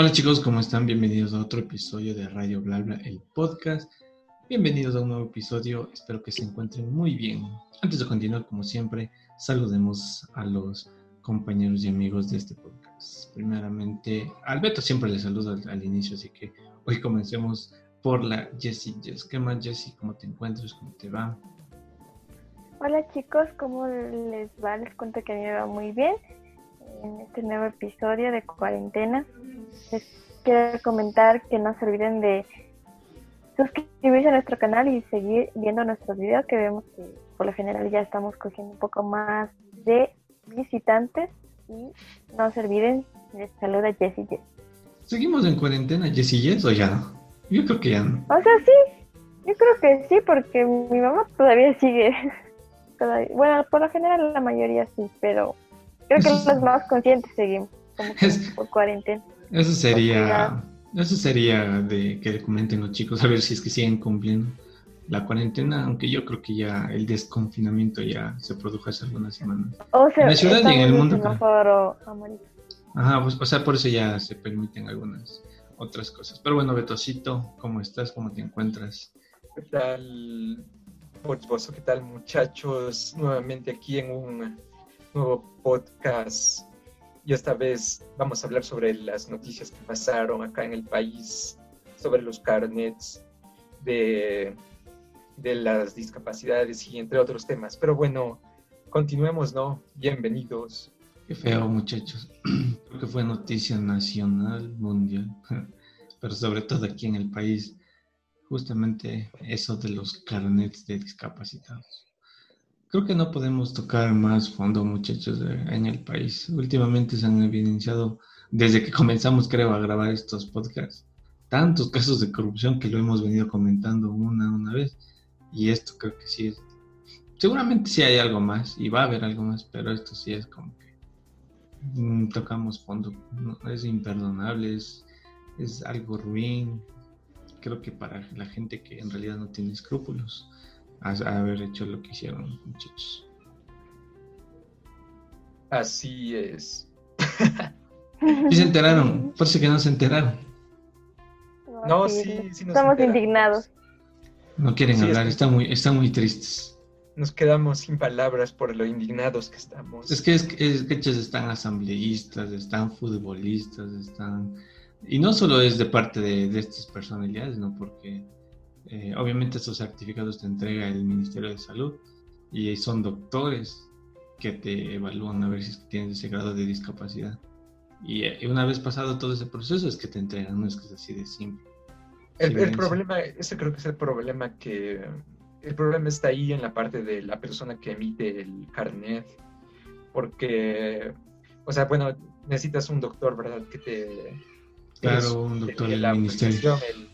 Hola chicos, ¿cómo están? Bienvenidos a otro episodio de Radio Blabla, el podcast. Bienvenidos a un nuevo episodio, espero que se encuentren muy bien. Antes de continuar, como siempre, saludemos a los compañeros y amigos de este podcast. Primeramente, Alberto siempre le saludo al, inicio, así que hoy comencemos por la Jessie Jess. ¿Qué más, Jessie? ¿Cómo te encuentras? ¿Cómo te va? Hola chicos, ¿cómo les va? Les cuento que me va muy bien en este nuevo episodio de cuarentena. Les quiero comentar que no se olviden de suscribirse a nuestro canal y seguir viendo nuestros videos que vemos que por lo general ya estamos cogiendo un poco más de visitantes y no se olviden, les saluda Jessie Jess. ¿Seguimos en cuarentena Jessie Jess o ya no? Yo creo que ya no. O sea, sí, yo creo que sí porque mi mamá todavía sigue. Bueno, por lo general la mayoría sí, pero Creo que los más conscientes seguimos, como por cuarentena. Eso sería, eso sería de que comenten los chicos a ver si es que siguen cumpliendo la cuarentena, aunque yo creo que ya el desconfinamiento ya se produjo hace algunas semanas. O sea, en la ciudad y en el mundo. Ajá, pues, o sea, por eso ya se permiten algunas otras cosas. Pero bueno, Betosito, ¿cómo estás? ¿Cómo te encuentras? ¿Qué tal, ¿Qué tal, muchachos? Nuevamente aquí en un nuevo podcast y esta vez vamos a hablar sobre las noticias que pasaron acá en el país, sobre los carnets de, las discapacidades y entre otros temas. Pero bueno, continuemos, ¿no? Bienvenidos. Qué feo, muchachos. Creo que fue noticia nacional, mundial, pero sobre todo aquí en el país, justamente eso de los carnets de discapacitados. Creo que no podemos tocar más fondo, muchachos, en el país. Últimamente se han evidenciado, desde que comenzamos, creo, a grabar estos podcasts, tantos casos de corrupción que lo hemos venido comentando una una vez. Y esto creo que sí es. Seguramente sí hay algo más, y va a haber algo más, pero esto sí es como que mm, tocamos fondo. es imperdonable, es, es algo ruin. Creo que para la gente que en realidad no tiene escrúpulos a, haber hecho lo que hicieron, muchachos. Así es. Sí se enteraron, parece que no se enteraron. No, sí, sí, Estamos indignados. No quieren hablar, están, muy, están muy tristes. Nos quedamos sin palabras por lo indignados que estamos. Es que, es, es que están asambleístas, están futbolistas, están... Y no solo es de parte de, de estas personalidades, ¿no? Porque eh, obviamente estos certificados te entrega el Ministerio de Salud y son doctores que te evalúan a ver si tienes ese grado de discapacidad. Y eh, una vez pasado todo ese proceso es que te entregan, no es que es así de simple. El, problema, ese creo que es el problema que... El problema está ahí en la parte de la persona que emite el carnet, porque, o sea, bueno, necesitas un doctor, ¿verdad? Que te... Claro, un doctor del ministerio. El,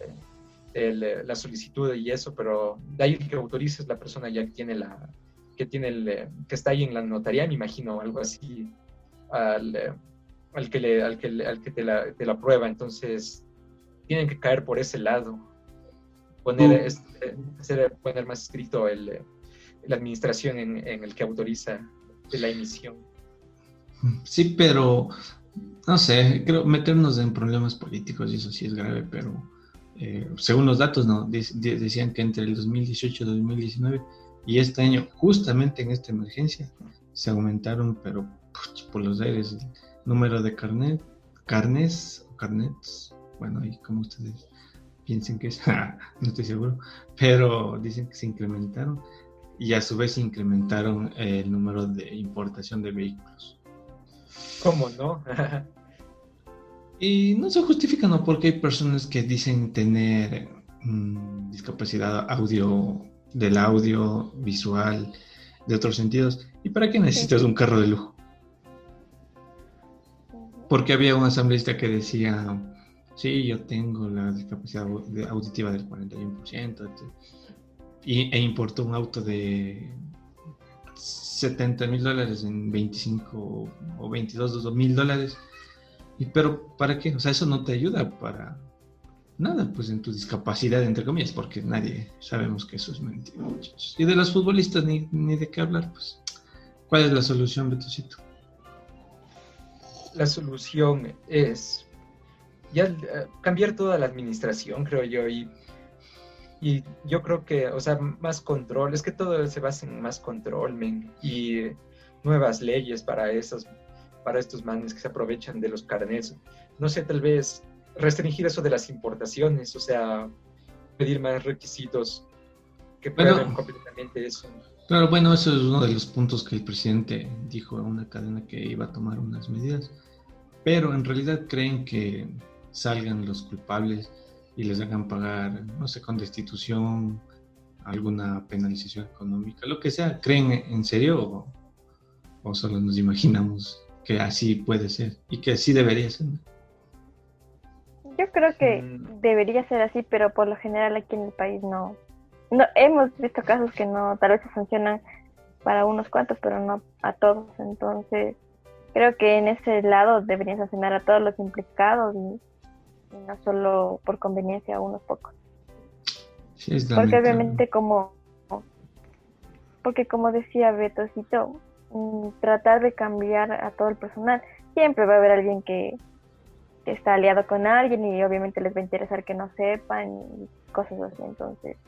eh, la solicitud y eso, pero de ahí que autorices la persona ya que tiene la que tiene el, eh, que está ahí en la notaría, me imagino, algo así, al, eh, al que, le, al que, al que te, la, te la prueba. Entonces, tienen que caer por ese lado. Poner, este, poner más escrito el, la administración en, en, el que autoriza la emisión. Sí, pero no sé, creo meternos en problemas políticos y eso sí es grave, pero eh, según los datos, no, decían que entre el 2018 y 2019 y este año, justamente en esta emergencia, se aumentaron, pero por los aires, el número de carnet, carnes o carnets, bueno, ahí como ustedes piensen que es, no estoy seguro, pero dicen que se incrementaron y a su vez se incrementaron el número de importación de vehículos. ¿Cómo no? Y no se justifica, ¿no? Porque hay personas que dicen tener mm, discapacidad audio, del audio, visual, de otros sentidos. ¿Y para qué necesitas un carro de lujo? Porque había un asambleísta que decía, sí, yo tengo la discapacidad auditiva del 41%, y, e importó un auto de 70 mil dólares en 25 o 22 mil dólares ¿Y pero para qué? O sea, eso no te ayuda para nada, pues en tu discapacidad, entre comillas, porque nadie sabemos que eso es mentira. Y de los futbolistas ni, ni de qué hablar, pues. ¿Cuál es la solución, Betosito? La solución es ya eh, cambiar toda la administración, creo yo, y, y yo creo que, o sea, más control, es que todo se basa en más control, men, y nuevas leyes para esos, para estos manes que se aprovechan de los carnets. No sé, tal vez restringir eso de las importaciones, o sea, pedir más requisitos que prueben completamente eso. Claro, bueno, eso es uno de los puntos que el presidente dijo a una cadena que iba a tomar unas medidas, pero en realidad creen que salgan los culpables y les hagan pagar, no sé, con destitución, alguna penalización económica, lo que sea. ¿Creen en serio o, o solo nos imaginamos que así puede ser y que así debería ser? Yo creo que mm. debería ser así, pero por lo general aquí en el país no. no hemos visto casos que no, tal vez se funcionan para unos cuantos, pero no a todos. Entonces, creo que en ese lado deberían sancionar a todos los implicados y, no solo por conveniencia a unos pocos. porque obviamente como porque como decía Betocito, tratar de cambiar a todo el personal, siempre va a haber alguien que, está aliado con alguien y obviamente les va a interesar que no sepan y cosas así. Entonces,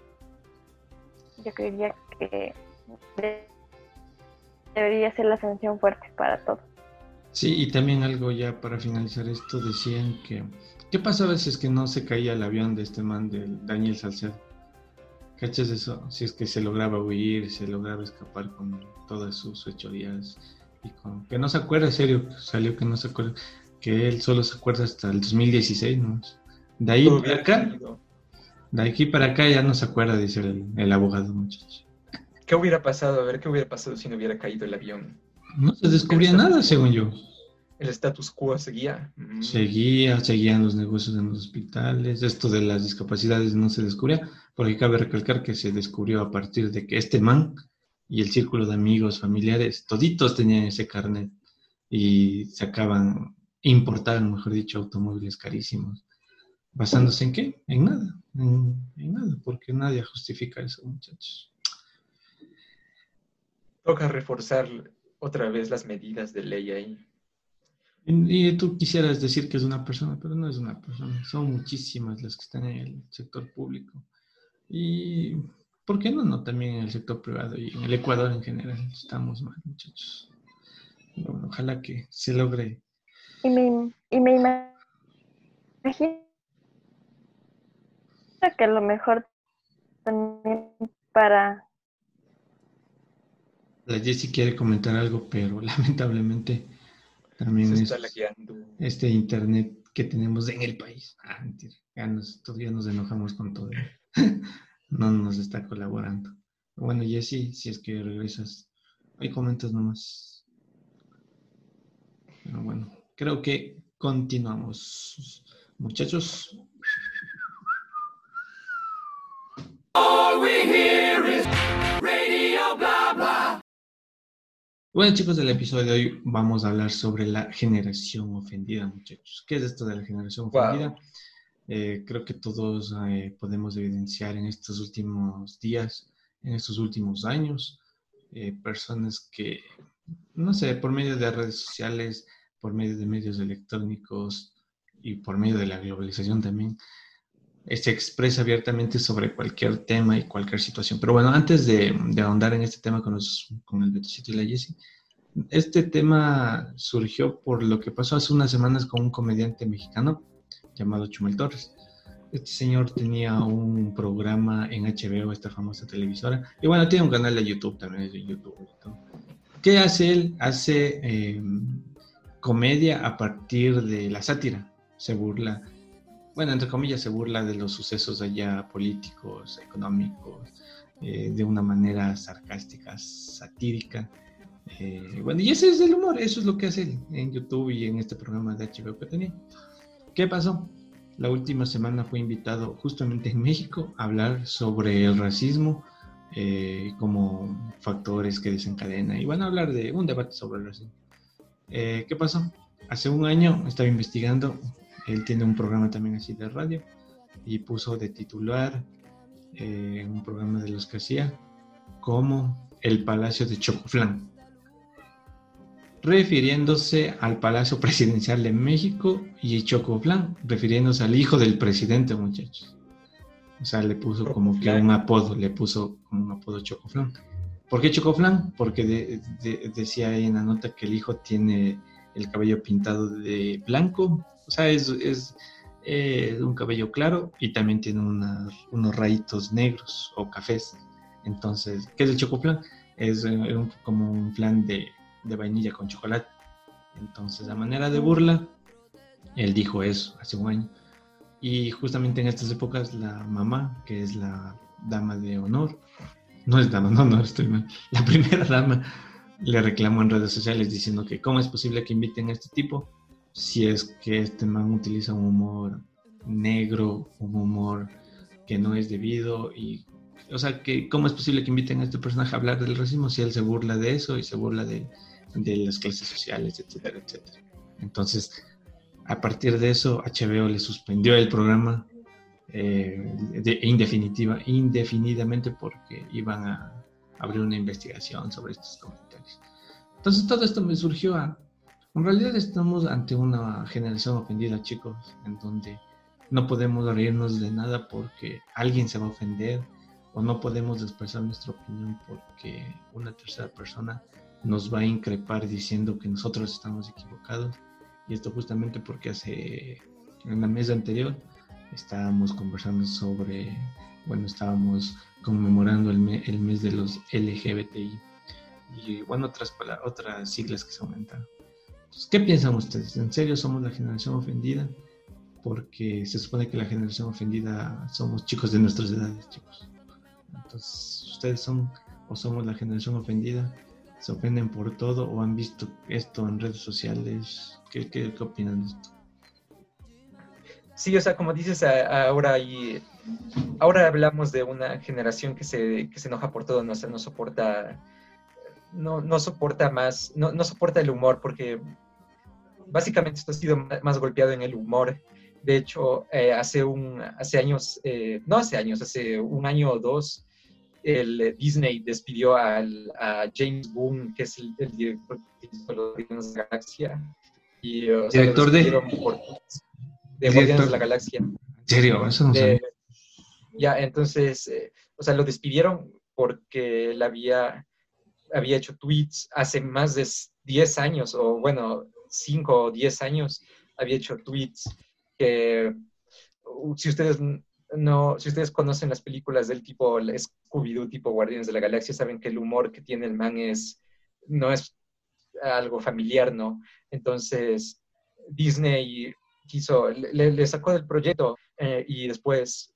yo creería que debería ser la sanción fuerte para todos. Sí, y también algo ya para finalizar esto, decían que, ¿qué pasa a veces que no se caía el avión de este man, del Daniel Salcedo? ¿Cachas eso? Si es que se lograba huir, se lograba escapar con todas sus hechorías y con... Que no se acuerda, en serio, salió que no se acuerda que él solo se acuerda hasta el 2016, ¿no? De ahí para acá, de aquí para acá ya no se acuerda, dice el, abogado, muchachos. ¿Qué hubiera pasado? A ver, ¿qué hubiera pasado si no hubiera caído el avión? No se descubría nada, según yo. El status quo seguía. Mm. Seguía, seguían los negocios en los hospitales. Esto de las discapacidades no se descubría, porque cabe recalcar que se descubrió a partir de que este man y el círculo de amigos, familiares, toditos tenían ese carnet y sacaban importaban, mejor dicho, automóviles carísimos. ¿Basándose en qué? En nada, en, nada, porque nadie justifica eso, muchachos. Toca reforzar otra vez las medidas de ley ahí. Y, tú quisieras decir que es una persona, pero no es una persona, son muchísimas las que están en el sector público. Y, ¿por qué no? No, también en el sector privado y en el Ecuador en general estamos mal, muchachos. ojalá que se logre y me, y me imagino que a lo mejor también para... La Jessie quiere comentar algo, pero lamentablemente también es este internet que tenemos en el país. Ah, mentira. Ya nos, todavía nos enojamos con todo. no nos está colaborando. Bueno, Jessie, si es que regresas, hay comentas nomás. Pero bueno creo que continuamos. Muchachos. Bueno chicos, del episodio de hoy vamos a hablar sobre la generación ofendida, muchachos. ¿Qué es esto de la generación ofendida? Eh, creo que todos eh, podemos evidenciar en estos últimos días, en estos últimos años, eh, personas que, no sé, por medio de redes sociales por medio de medios electrónicos y por medio de la globalización también, se expresa abiertamente sobre cualquier tema y cualquier situación. Pero bueno, antes de, ahondar en este tema con, los, con el Betocito y la Jessie, este tema surgió por lo que pasó hace unas semanas con un comediante mexicano llamado Chumel Torres. Este señor tenía un programa en HBO, esta famosa televisora, y bueno, tiene un canal de YouTube también, es de YouTube. ¿Qué hace él? Hace eh, comedia a partir de la sátira. Se burla, bueno, entre comillas, se burla de los sucesos allá políticos, económicos, eh, de una manera sarcástica, satírica. Eh, bueno, y ese es el humor, eso es lo que hace en YouTube y en este programa de HBO que tenía. ¿Qué pasó? La última semana fue invitado justamente en México a hablar sobre el racismo eh, como factores que desencadena y van a hablar de un debate sobre el racismo. Eh, ¿Qué pasó? Hace un año estaba investigando, él tiene un programa también así de radio y puso de titular eh, un programa de los que hacía como El Palacio de Chocoflán. refiriéndose al Palacio Presidencial de México y Chocoflan, refiriéndose al hijo del presidente, muchachos. O sea, le puso como que un apodo, le puso como un apodo Chocoflan. ¿Por qué Chocoflan? Porque decía ahí en la nota que el hijo tiene el cabello pintado de blanco, o sea, es, eh, un cabello claro y también tiene unos rayitos negros o cafés. Entonces, ¿qué es el chocoflan? Es eh, como un flan de, de, vainilla con chocolate. Entonces, a manera de burla, él dijo eso hace un año. Y justamente en estas épocas, la mamá, que es la dama de honor, no es dama, no, no, estoy mal, la primera dama le reclamó en redes sociales diciendo que cómo es posible que inviten a este tipo si es que este man utiliza un humor negro, un humor que no es debido y o sea, que cómo es posible que inviten a este personaje a hablar del racismo si él se burla de eso y se burla de, las clases sociales, etcétera, etcétera. Entonces, a partir de eso, HBO le suspendió el programa eh, de, indefinidamente porque iban a abrir una investigación sobre estos comentarios. Entonces, todo esto me surgió a, en realidad estamos ante una generación ofendida, chicos, en donde no podemos reírnos de nada porque alguien se va a ofender o no podemos expresar nuestra opinión porque una tercera persona nos va a increpar diciendo que nosotros estamos equivocados. Y esto justamente porque hace, en la mesa anterior, estábamos conversando sobre, bueno, estábamos conmemorando el, mes de los LGBTI y, bueno, otras, otras siglas que se aumentan. ¿Qué piensan ustedes? ¿En serio somos la generación ofendida? Porque se supone que la generación ofendida somos chicos de nuestras edades, chicos. Entonces, ¿ustedes son o somos la generación ofendida? ¿Se ofenden por todo o han visto esto en redes sociales? ¿Qué, qué, opinan de esto? Sí, o sea, como dices, ahora y ahora hablamos de una generación que se, que se enoja por todo, no, o no soporta, no, no soporta más, no, no soporta el humor, porque básicamente esto ha sido más golpeado en el humor. De hecho, eh, hace, un, hace años, eh, no hace años, hace un año o dos, el Disney despidió al, a James Boone, que es el, director de de la Galaxia. Y, ¿Director de? de Guardianes de la Galaxia. ¿En serio? Eso no sé. Ya, entonces, eh, o sea, lo despidieron porque él había, había hecho tweets hace más de 10 años, o bueno, 5 o 10 años había hecho tweets que si ustedes no, si ustedes conocen las películas del tipo Scooby-Doo, tipo Guardianes de la Galaxia, saben que el humor que tiene el man es, no es algo familiar, ¿no? Entonces, Disney quiso, le, sacó del proyecto eh, y después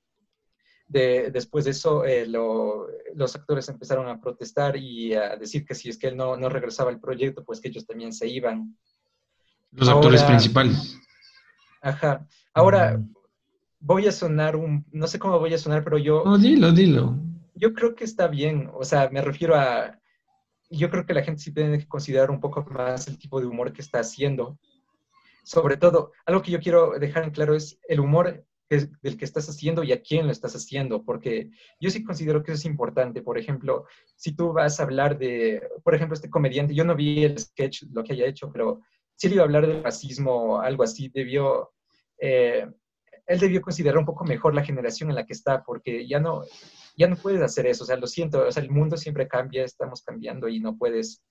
de, después de eso eh, los actores empezaron a protestar y a decir que si es que él no, no regresaba al proyecto, pues que ellos también se iban. Los actores principales. Ajá. Ahora mm. voy a sonar un, no sé cómo voy a sonar, pero yo... No, dilo, dilo. Yo creo que está bien, o sea, me refiero a, yo creo que la gente sí tiene que considerar un poco más el tipo de humor que está haciendo. Sobre todo, algo que yo quiero dejar en claro es el humor del que estás haciendo y a quién lo estás haciendo, porque yo sí considero que eso es importante. Por ejemplo, si tú vas a hablar de, por ejemplo, este comediante, yo no vi el sketch, lo que haya hecho, pero si él iba a hablar del racismo algo así, debió, eh, él debió considerar un poco mejor la generación en la que está, porque ya no, ya no puedes hacer eso, o sea, lo siento, o sea, el mundo siempre cambia, estamos cambiando y no puedes,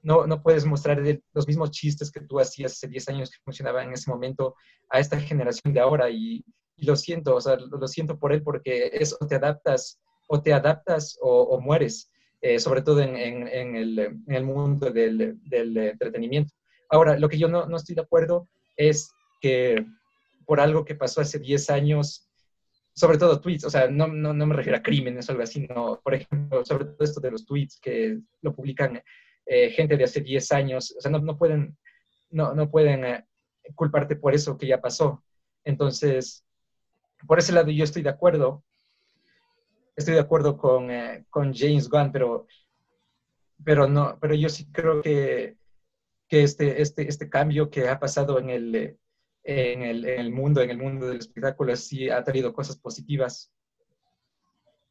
no, no puedes mostrar los mismos chistes que tú hacías hace 10 años que funcionaban en ese momento a esta generación de ahora y, lo siento, o sea, lo, siento por él porque es o te adaptas o te adaptas o, mueres, eh, sobre todo en, en, el, en, el, mundo del, del entretenimiento. Ahora, lo que yo no, no estoy de acuerdo es que por algo que pasó hace 10 años, sobre todo tweets, o sea, no, no, no, me refiero a crímenes o algo así, no, por ejemplo, sobre todo esto de los tweets que lo publican eh, gente de hace 10 años, o sea, no, no pueden, no, no pueden eh, culparte por eso que ya pasó. Entonces, por ese lado yo estoy de acuerdo, estoy de acuerdo con, eh, con James Gunn, pero, pero, no, pero yo sí creo que que este, este, este cambio que ha pasado en el, en el, en el mundo, en el mundo del espectáculo, sí ha traído cosas positivas,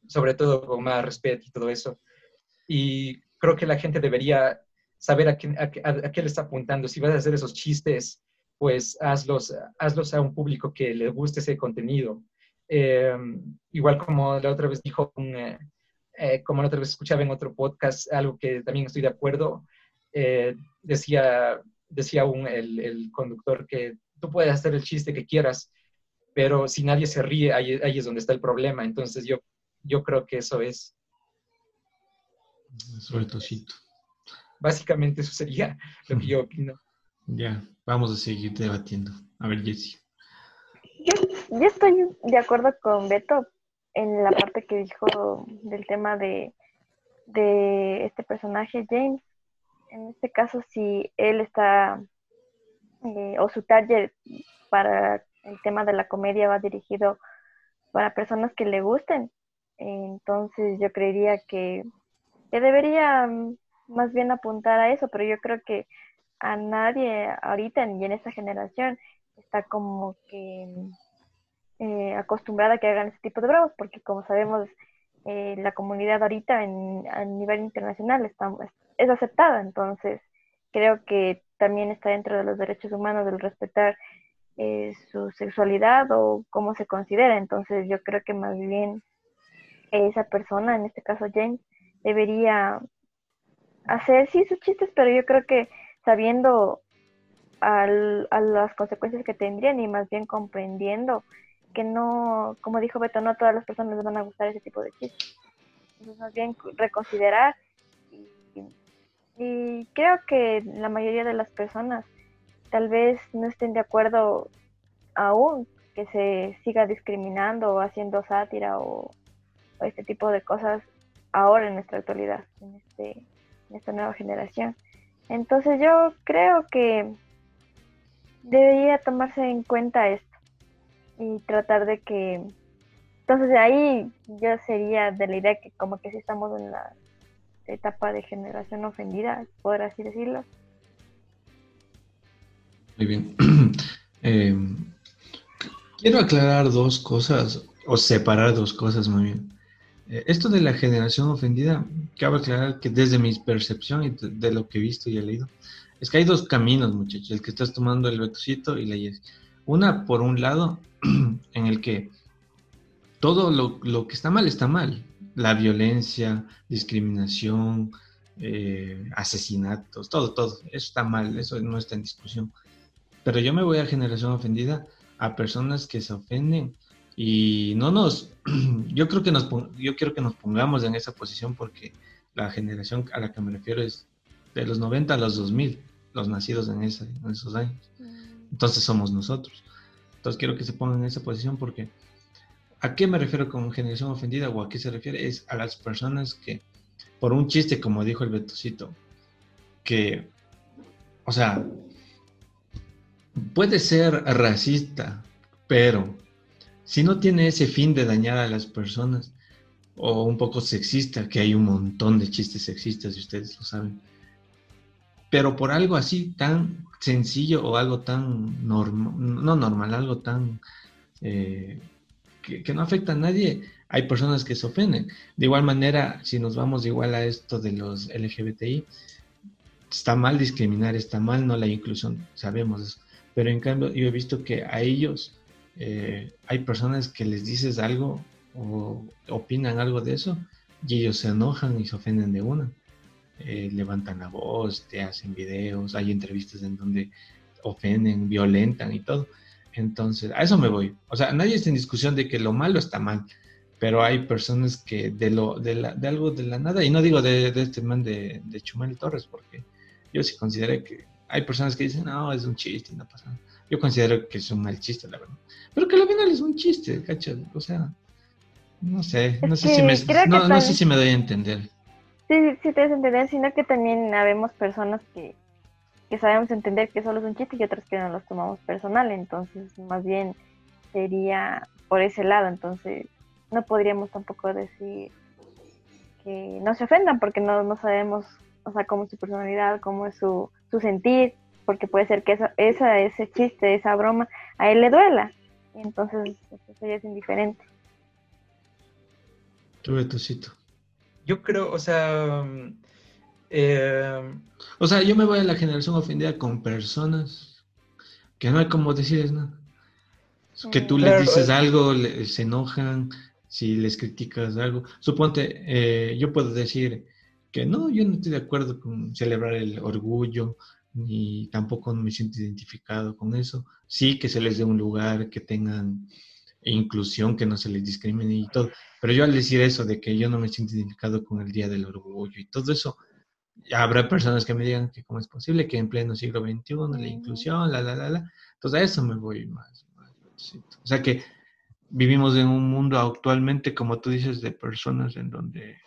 sobre todo con más respeto y todo eso. Y creo que la gente debería saber a, quién, a, qué le está apuntando. Si vas a hacer esos chistes, pues hazlos, hazlos a un público que le guste ese contenido. Eh, igual como la otra vez dijo, eh, eh, como la otra vez escuchaba en otro podcast, algo que también estoy de acuerdo, decía, decía un, el, el, conductor que tú puedes hacer el chiste que quieras, pero si nadie se ríe, ahí, ahí es donde está el problema. Entonces yo, yo creo que eso es. Sobre tocito. Básicamente eso sería lo que yo opino. Ya, vamos a seguir debatiendo. A ver, Jessie. Yo, estoy de acuerdo con Beto en la parte que dijo del tema de, de este personaje, James. En este caso, si él está, eh, o su target para el tema de la comedia va dirigido para personas que le gusten, entonces yo creería que, que debería más bien apuntar a eso, pero yo creo que a nadie ahorita y en esta generación está como que eh, acostumbrada a que hagan ese tipo de bromas, porque como sabemos, eh, la comunidad ahorita en, a nivel internacional está, es aceptada, entonces creo que también está dentro de los derechos humanos el respetar eh, su sexualidad o cómo se considera, entonces yo creo que más bien esa persona, en este caso James, debería hacer sí sus chistes, pero yo creo que sabiendo a las consecuencias que tendrían y más bien comprendiendo que no, como dijo Beto, no a todas las personas les van a gustar ese tipo de chistes. Entonces, más bien reconsiderar y, creo que la mayoría de las personas tal vez no estén de acuerdo aún que se siga discriminando o haciendo sátira o, o este tipo de cosas ahora en nuestra actualidad, en, este, en esta nueva generación. Entonces yo creo que debería tomarse en cuenta esto y tratar de que... Entonces ahí yo sería de la idea que como que si estamos en la etapa de generación ofendida, por así decirlo. Muy bien. Eh, quiero aclarar dos cosas o separar dos cosas muy bien. Eh, esto de la generación ofendida, cabe aclarar que desde mi percepción y de, lo que he visto y he leído, es que hay dos caminos, muchachos, el que estás tomando el Betocito y la Yes. Una, por un lado, en el que todo lo, que está mal está mal. La violencia, discriminación, eh, asesinatos, todo, todo. Eso está mal, eso no está en discusión. Pero yo me voy a generación ofendida a personas que se ofenden y no nos, yo creo que nos, yo quiero que nos pongamos en esa posición porque la generación a la que me refiero es de los 90 a los 2000, los nacidos en, en esos años. Mm. Entonces somos nosotros. Entonces quiero que se pongan en esa posición porque ¿a qué me refiero con generación ofendida o a qué se refiere? Es a las personas que, por un chiste, como dijo el Betocito, que, o sea, puede ser racista, pero si no tiene ese fin de dañar a las personas, o un poco sexista, que hay un montón de chistes sexistas y ustedes lo saben, pero por algo así tan sencillo o algo tan normal, no normal, algo tan eh, que, no afecta a nadie, hay personas que se ofenden. De igual manera, si nos vamos igual a esto de los LGBTI, está mal discriminar, está mal no la inclusión, sabemos eso. Pero en cambio, yo he visto que a ellos eh, hay personas que les dices algo o opinan algo de eso y ellos se enojan y se ofenden de una. Eh, levantan la voz, te hacen videos, hay entrevistas en donde ofenden, violentan y todo. Entonces, a eso me voy. O sea, nadie está en discusión de que lo malo está mal, pero hay personas que de, lo, de, la, de algo de la nada, y no digo de, este man de, de Chumel Torres, porque yo sí considero que hay personas que dicen, no, es un chiste no pasa nada. Yo considero que es un mal chiste, la verdad. Pero que al final es un chiste, ¿cachai? O sea, no sé, no sé, si me, no, sé si me doy a entender. Sí, sí, te das a entender, sino que también habemos personas que, que sabemos entender que solo es un chiste y otras que no los tomamos personal, entonces más bien sería por ese lado, entonces no podríamos tampoco decir que no se ofendan porque no, no sabemos, o sea, cómo es su personalidad, cómo es su, su sentir, porque puede ser que esa, esa, ese chiste, esa broma, a él le duela. Y entonces eso sería indiferente. Tú, Betocito. Yo creo, o sea, Eh, o sea, yo me voy a la generación ofendida con personas que no hay como decirles nada. Que tú les dices algo, se enojan, si les criticas algo. Suponte, eh, yo puedo decir que no, yo no estoy de acuerdo con celebrar el orgullo, ni tampoco me siento identificado con eso. Sí que se les dé un lugar, que tengan inclusión, que no se les discrimine y todo. Pero yo al decir eso de que yo no me siento identificado con el Día del Orgullo y todo eso, habrá personas que me digan que cómo es posible que en pleno siglo XXI la inclusión, la, la, la, la. Entonces a eso me voy más. o sea que vivimos en un mundo actualmente, como tú dices, de personas en donde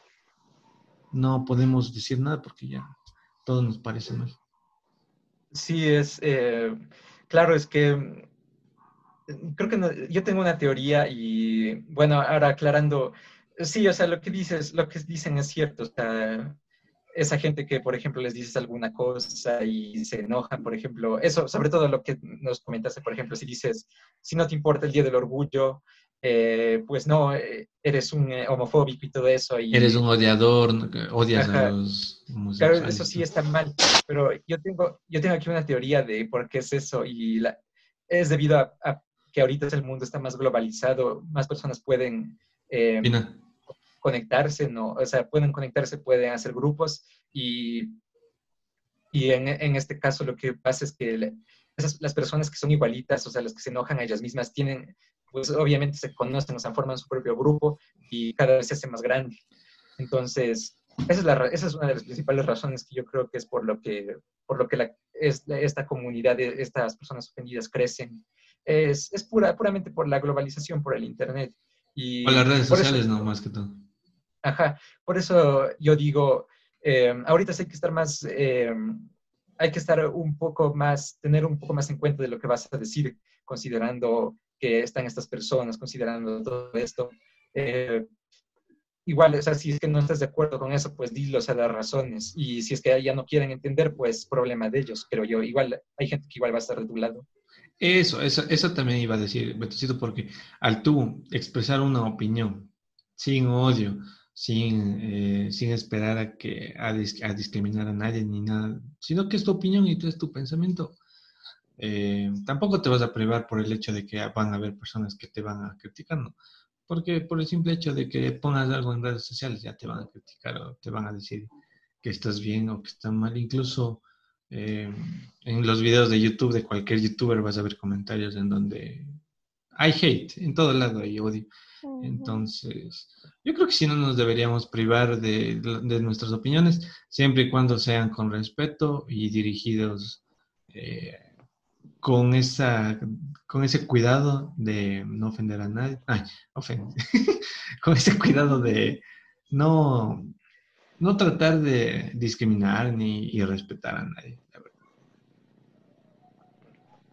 no podemos decir nada porque ya todo nos parece mal. Sí, es, eh, claro, es que mm, creo que yo tengo una teoría y bueno, ahora aclarando, sí, o sea, lo que dices, lo que dicen es cierto, o esa gente que, por ejemplo, les dices alguna cosa y se enojan, por ejemplo, eso, sobre todo lo que nos comentaste, por ejemplo, si dices, si no te importa el Día del Orgullo, eh, pues no, eh, eres un eh, homofóbico y todo eso. Y, eres un odiador, odias a los Claro, eso sí está mal, pero yo tengo, yo tengo aquí una teoría de por qué es eso y la, es debido a, que ahorita el mundo está más globalizado, más personas pueden conectarse, ¿no? O sea, pueden conectarse, pueden hacer grupos y, y en, en este caso lo que pasa es que esas, las personas que son igualitas, o sea, las que se enojan a ellas mismas, tienen, pues obviamente se conocen, o sea, forman su propio grupo y cada vez se hace más grande. Entonces, esa es, la, esa es una de las principales razones que yo creo que es por lo que, por lo que la, es, esta comunidad de estas personas ofendidas crecen. Es, es pura, puramente por la globalización, por el Internet. Y por las redes sociales, no, más que todo. Ajá, por eso yo digo, eh, ahorita hay que estar más, eh, hay que estar un poco más, tener un poco más en cuenta de lo que vas a decir, considerando que están estas personas, considerando todo esto. Eh, igual, o sea, si es que no estás de acuerdo con eso, pues dilo, o sea, las razones. Y si es que ya no quieren entender, pues problema de ellos, pero yo. Igual, hay gente que igual va a estar de tu lado. Eso, eso, eso también iba a decir, Betocito, porque al tú expresar una opinión sin odio, sin, eh, sin esperar a, que, a, discriminar a nadie ni nada, sino que es tu opinión y tú es tu pensamiento. Eh, tampoco te vas a privar por el hecho de que van a haber personas que te van a criticar, ¿no? Porque por el simple hecho de que pongas algo en redes sociales ya te van a criticar o te van a decir que estás bien o que estás mal. Incluso eh, en los videos de YouTube de cualquier youtuber vas a ver comentarios en donde hay hate, en todo lado hay odio. Entonces, yo creo que si no nos deberíamos privar de, nuestras opiniones, siempre y cuando sean con respeto y dirigidos eh, con, esa, con ese cuidado de no ofender a nadie. Ay, ofende. con ese cuidado de no, no tratar de discriminar ni irrespetar a nadie.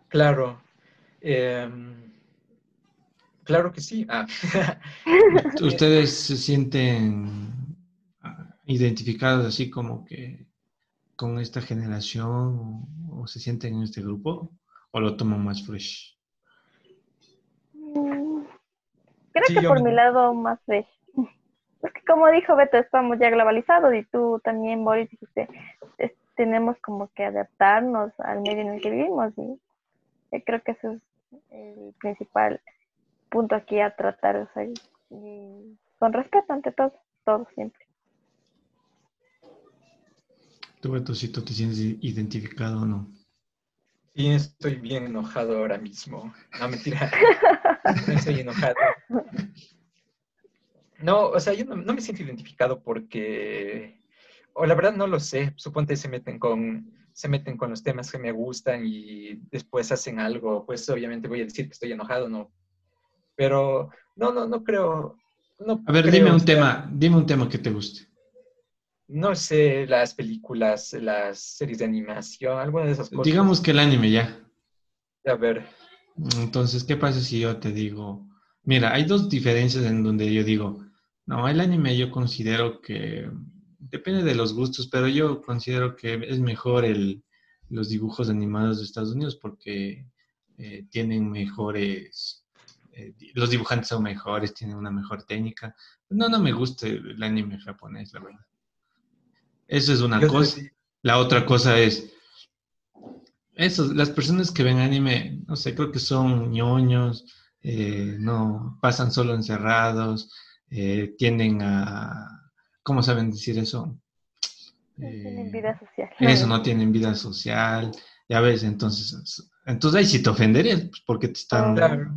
Claro. Em, Claro que sí. Ah. ¿Ustedes se sienten ah, identificados así como que con esta generación o, se sienten en este grupo o lo toman más fresh? Mm, creo que por mi lado más fresh. Porque como dijo Beto, estamos ya globalizados y tú también, Boris, dijiste, tenemos como que adaptarnos al medio en el que vivimos y creo que eso es el principal punto aquí a tratar, o sea, con respeto ante todo, todo siempre. ¿Tú, Betocito, te sientes identificado o no? Sí, estoy bien enojado ahora mismo. No, mentira. no estoy enojado. No, o sea, yo no, no, me siento identificado porque, o la verdad no lo sé, suponte se meten con, se meten con los temas que me gustan y después hacen algo, pues obviamente voy a decir que estoy enojado, no, pero no, no, no creo. No a ver, dime un tema, dime un tema que te guste. No sé, las películas, las series de animación, alguna de esas cosas. Digamos que el anime ya. A ver. Entonces, ¿qué pasa si yo te digo, mira, hay dos diferencias en donde yo digo, no, el anime yo considero que depende de los gustos, pero yo considero que es mejor el, los dibujos animados de Estados Unidos porque eh, tienen mejores eh, los dibujantes son mejores, tienen una mejor técnica. No, no me gusta el anime japonés, la verdad. Eso es una cosa. La otra cosa es, eso, las personas que ven anime, no sé, creo que son ñoños, eh, no pasan solo encerrados, eh, tienden a, ¿cómo saben decir eso? No tienen vida social. Eso, no tienen vida social, ya ves, entonces, entonces ahí sí te ofenderías, pues, porque te están... Claro.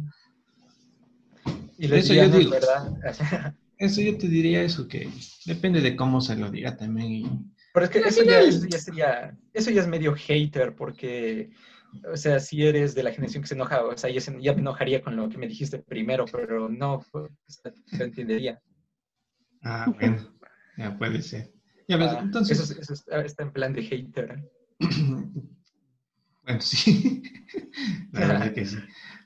Y eso yo digo, ¿verdad? eso yo te diría eso, que depende de cómo se lo diga también. Pero es que eso ya, ya, sería, eso ya es medio hater, porque, o sea, si eres de la generación que se enoja, o sea, ya, me enojaría con lo que me dijiste primero, pero no, pues, te entendería. Ah, bueno, ya puede ser. Ya ves, ah, entonces... Eso, eso, está en plan de hater. bueno, sí, la verdad que sí.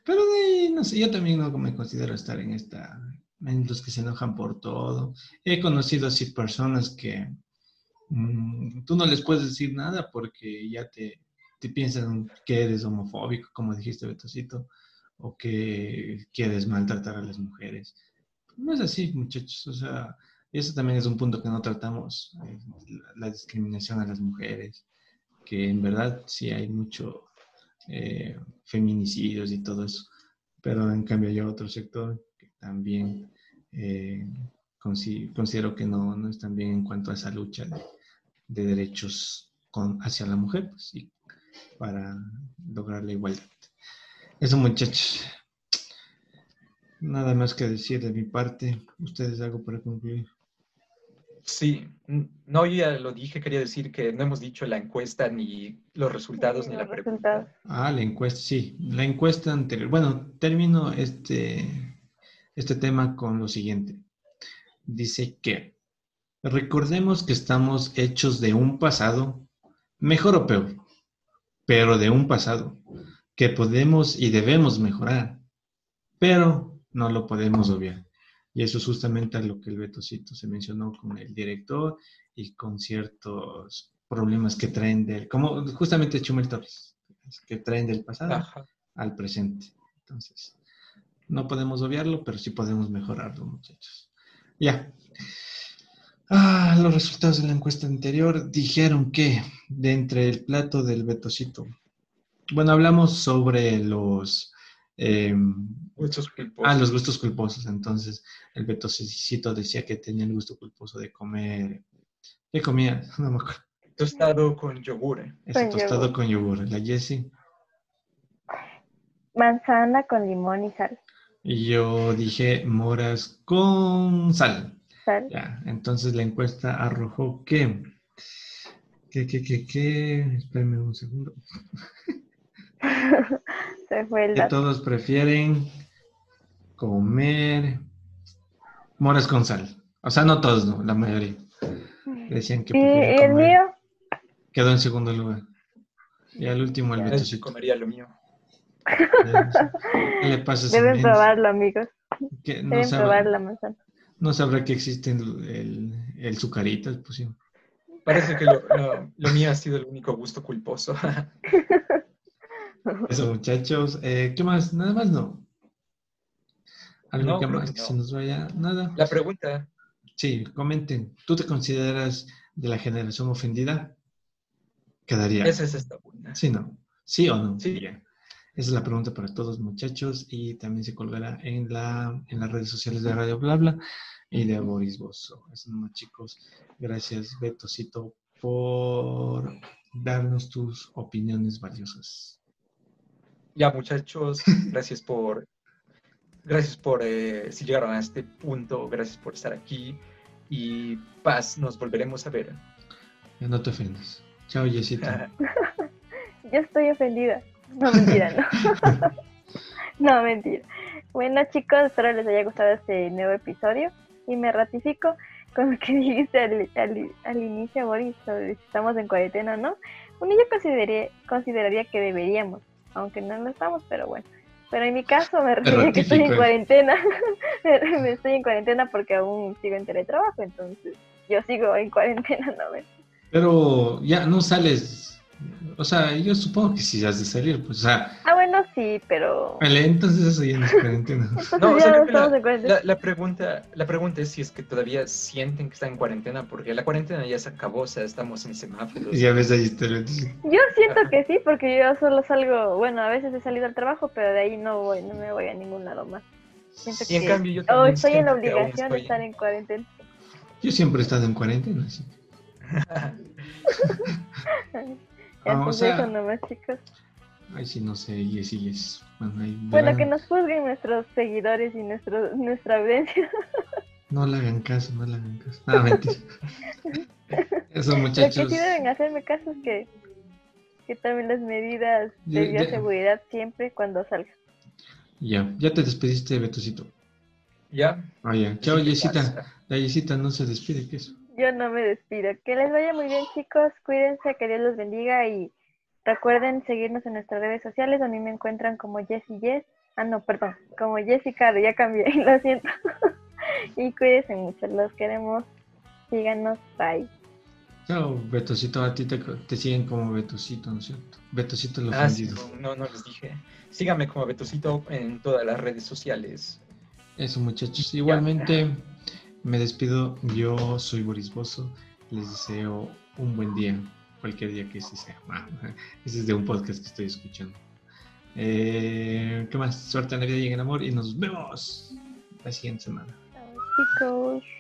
Pero de ahí, no sé, yo también no me considero estar en esta, los que se enojan por todo. He conocido así personas que mm, tú no les puedes decir nada porque ya te, piensan que eres homofóbico, como dijiste, Betocito, o que quieres maltratar a las mujeres. No es así, muchachos. O sea, eso también es un punto que no tratamos, eh, la discriminación a las mujeres, que en verdad sí hay mucho eh, feminicidios y todo eso. Pero en cambio hay otro sector también eh, considero que no, no están bien en cuanto a esa lucha de, derechos con, hacia la mujer pues, y para lograr la igualdad. Eso muchachos. Nada más que decir de mi parte. ¿Ustedes algo para concluir? Sí, no, ya lo dije, quería decir que no hemos dicho la encuesta, ni los resultados, ni la pregunta. Ah, la encuesta, sí, la encuesta anterior. Bueno, termino este, este tema con lo siguiente. Dice que recordemos que estamos hechos de un pasado, mejor o peor, pero de un pasado, que podemos y debemos mejorar, pero no lo podemos obviar. Y eso es justamente a lo que el Betocito se mencionó con el director y con ciertos problemas que traen del, como justamente Chumel Torres, que traen del pasado al presente. Entonces, no podemos obviarlo, pero sí podemos mejorarlo, muchachos. Ya. Ah, los resultados de la encuesta anterior dijeron que de entre el plato del Betocito, bueno, hablamos sobre los eh, gustos culposos. Ah, los gustos culposos. Entonces, el Betocito decía que tenía el gusto culposo de comer. ¿Qué comía? No me acuerdo. Tostado con yogur. Ese tostado con yogur. La Jessie. Manzana con limón y sal. Y yo dije moras con sal. Sal. Ya, entonces la encuesta arrojó que. ¿Qué, qué, qué, qué? Espérame un segundo. Se fue el que todos prefieren comer moras con sal. O sea, no todos, no, la mayoría. Decían que ¿Y el mío? Quedó en segundo lugar. Y al último el Beto comería lo mío. ¿Qué le pasa Deben probarlo, amigos. No Deben probar la manzana. No sabrá que existe el, el, sucaritas, pues sí. Parece que lo, lo, mío ha sido el único gusto culposo. Eso, muchachos. Eh, ¿Qué más? Nada más no. ¿Algo que más que se nos vaya? Nada. La pregunta. Sí, comenten. ¿Tú te consideras de la generación ofendida? Quedaría. Esa es esta buena. Sí, no. ¿Sí o no? Sí. Esa es la pregunta para todos, muchachos. Y también se colgará en, la, en las redes sociales de Radio Blabla y de Boris Bozo. Eso nomás, chicos. Gracias, Betocito, por darnos tus opiniones valiosas. Ya, muchachos, gracias por, gracias por, eh, si llegaron a este punto, gracias por estar aquí y paz, nos volveremos a ver. Ya no te ofendas. Chao, Yesita. Yo estoy ofendida. No, mentira, no. no, mentira. Bueno, chicos, espero les haya gustado este nuevo episodio y me ratifico con lo que dijiste al, al, inicio, Boris, sobre si estamos en cuarentena o no. Bueno, yo consideraría, consideraría que deberíamos, aunque no lo estamos, pero bueno. Pero en mi caso me refiero que estoy en cuarentena. me estoy en cuarentena porque aún sigo en teletrabajo, entonces yo sigo en cuarentena, ¿no? Pero ya no sales, O sea, yo supongo que sí has de salir, pues, o sea. Ah, bueno, sí, pero. Vale, entonces eso ya no es cuarentena. Entonces No, o ya sea, no la, en cuarentena. la- la pregunta, la pregunta es si es que todavía sienten que están en cuarentena, porque la cuarentena ya se acabó, o sea, estamos en semáforos. Y ya ves ahí te lo dice. Yo siento que sí, porque yo solo salgo, bueno, a veces he salido al trabajo, pero de ahí no voy, no me voy a ningún lado más. Siento Y en que cambio yo oh, también estoy en la obligación de estar en cuarentena. Yo siempre he estado en cuarentena, así. Ah, o Entonces sea- eso nomás, chicos. Ay, sí, no sé, y sí, es. Bueno, ahí Bueno, que nos juzguen nuestros seguidores y nuestro, nuestra audiencia. No le hagan caso, no le hagan caso. Ah, mentira. Eso, Lo que muchachos. sí deben hacerme caso es que, que tomen las medidas de bioseguridad siempre cuando salga. Ya, ya te despediste, Betosito. ¿Ya? Ah, ya. Chao, ¿Qué Yesita. La Yesita no se despide, ¿qué es? Yo no me despido. Que les vaya muy bien, chicos. Cuídense, que Dios los bendiga y recuerden seguirnos en nuestras redes sociales. A mí me encuentran como Jessie Yes. Ah, no, perdón, como Jessica, ya cambié, lo siento. y cuídense mucho, los queremos. Síganos, bye. Chao, Betosito. A ti te, te siguen como Betosito, ¿no es cierto? Betosito el Ah, sí, ofendido. no, no les dije. Síganme como Betosito en todas las redes sociales. Eso, muchachos. Igualmente, me despido. Yo soy Boris Bozo. Les deseo un buen día, cualquier día que ese sea. Ah, ese es de un podcast que estoy escuchando. Eh, ¿Qué más? Suerte en la vida y en el amor. Y nos vemos la siguiente semana. Chao, chicos.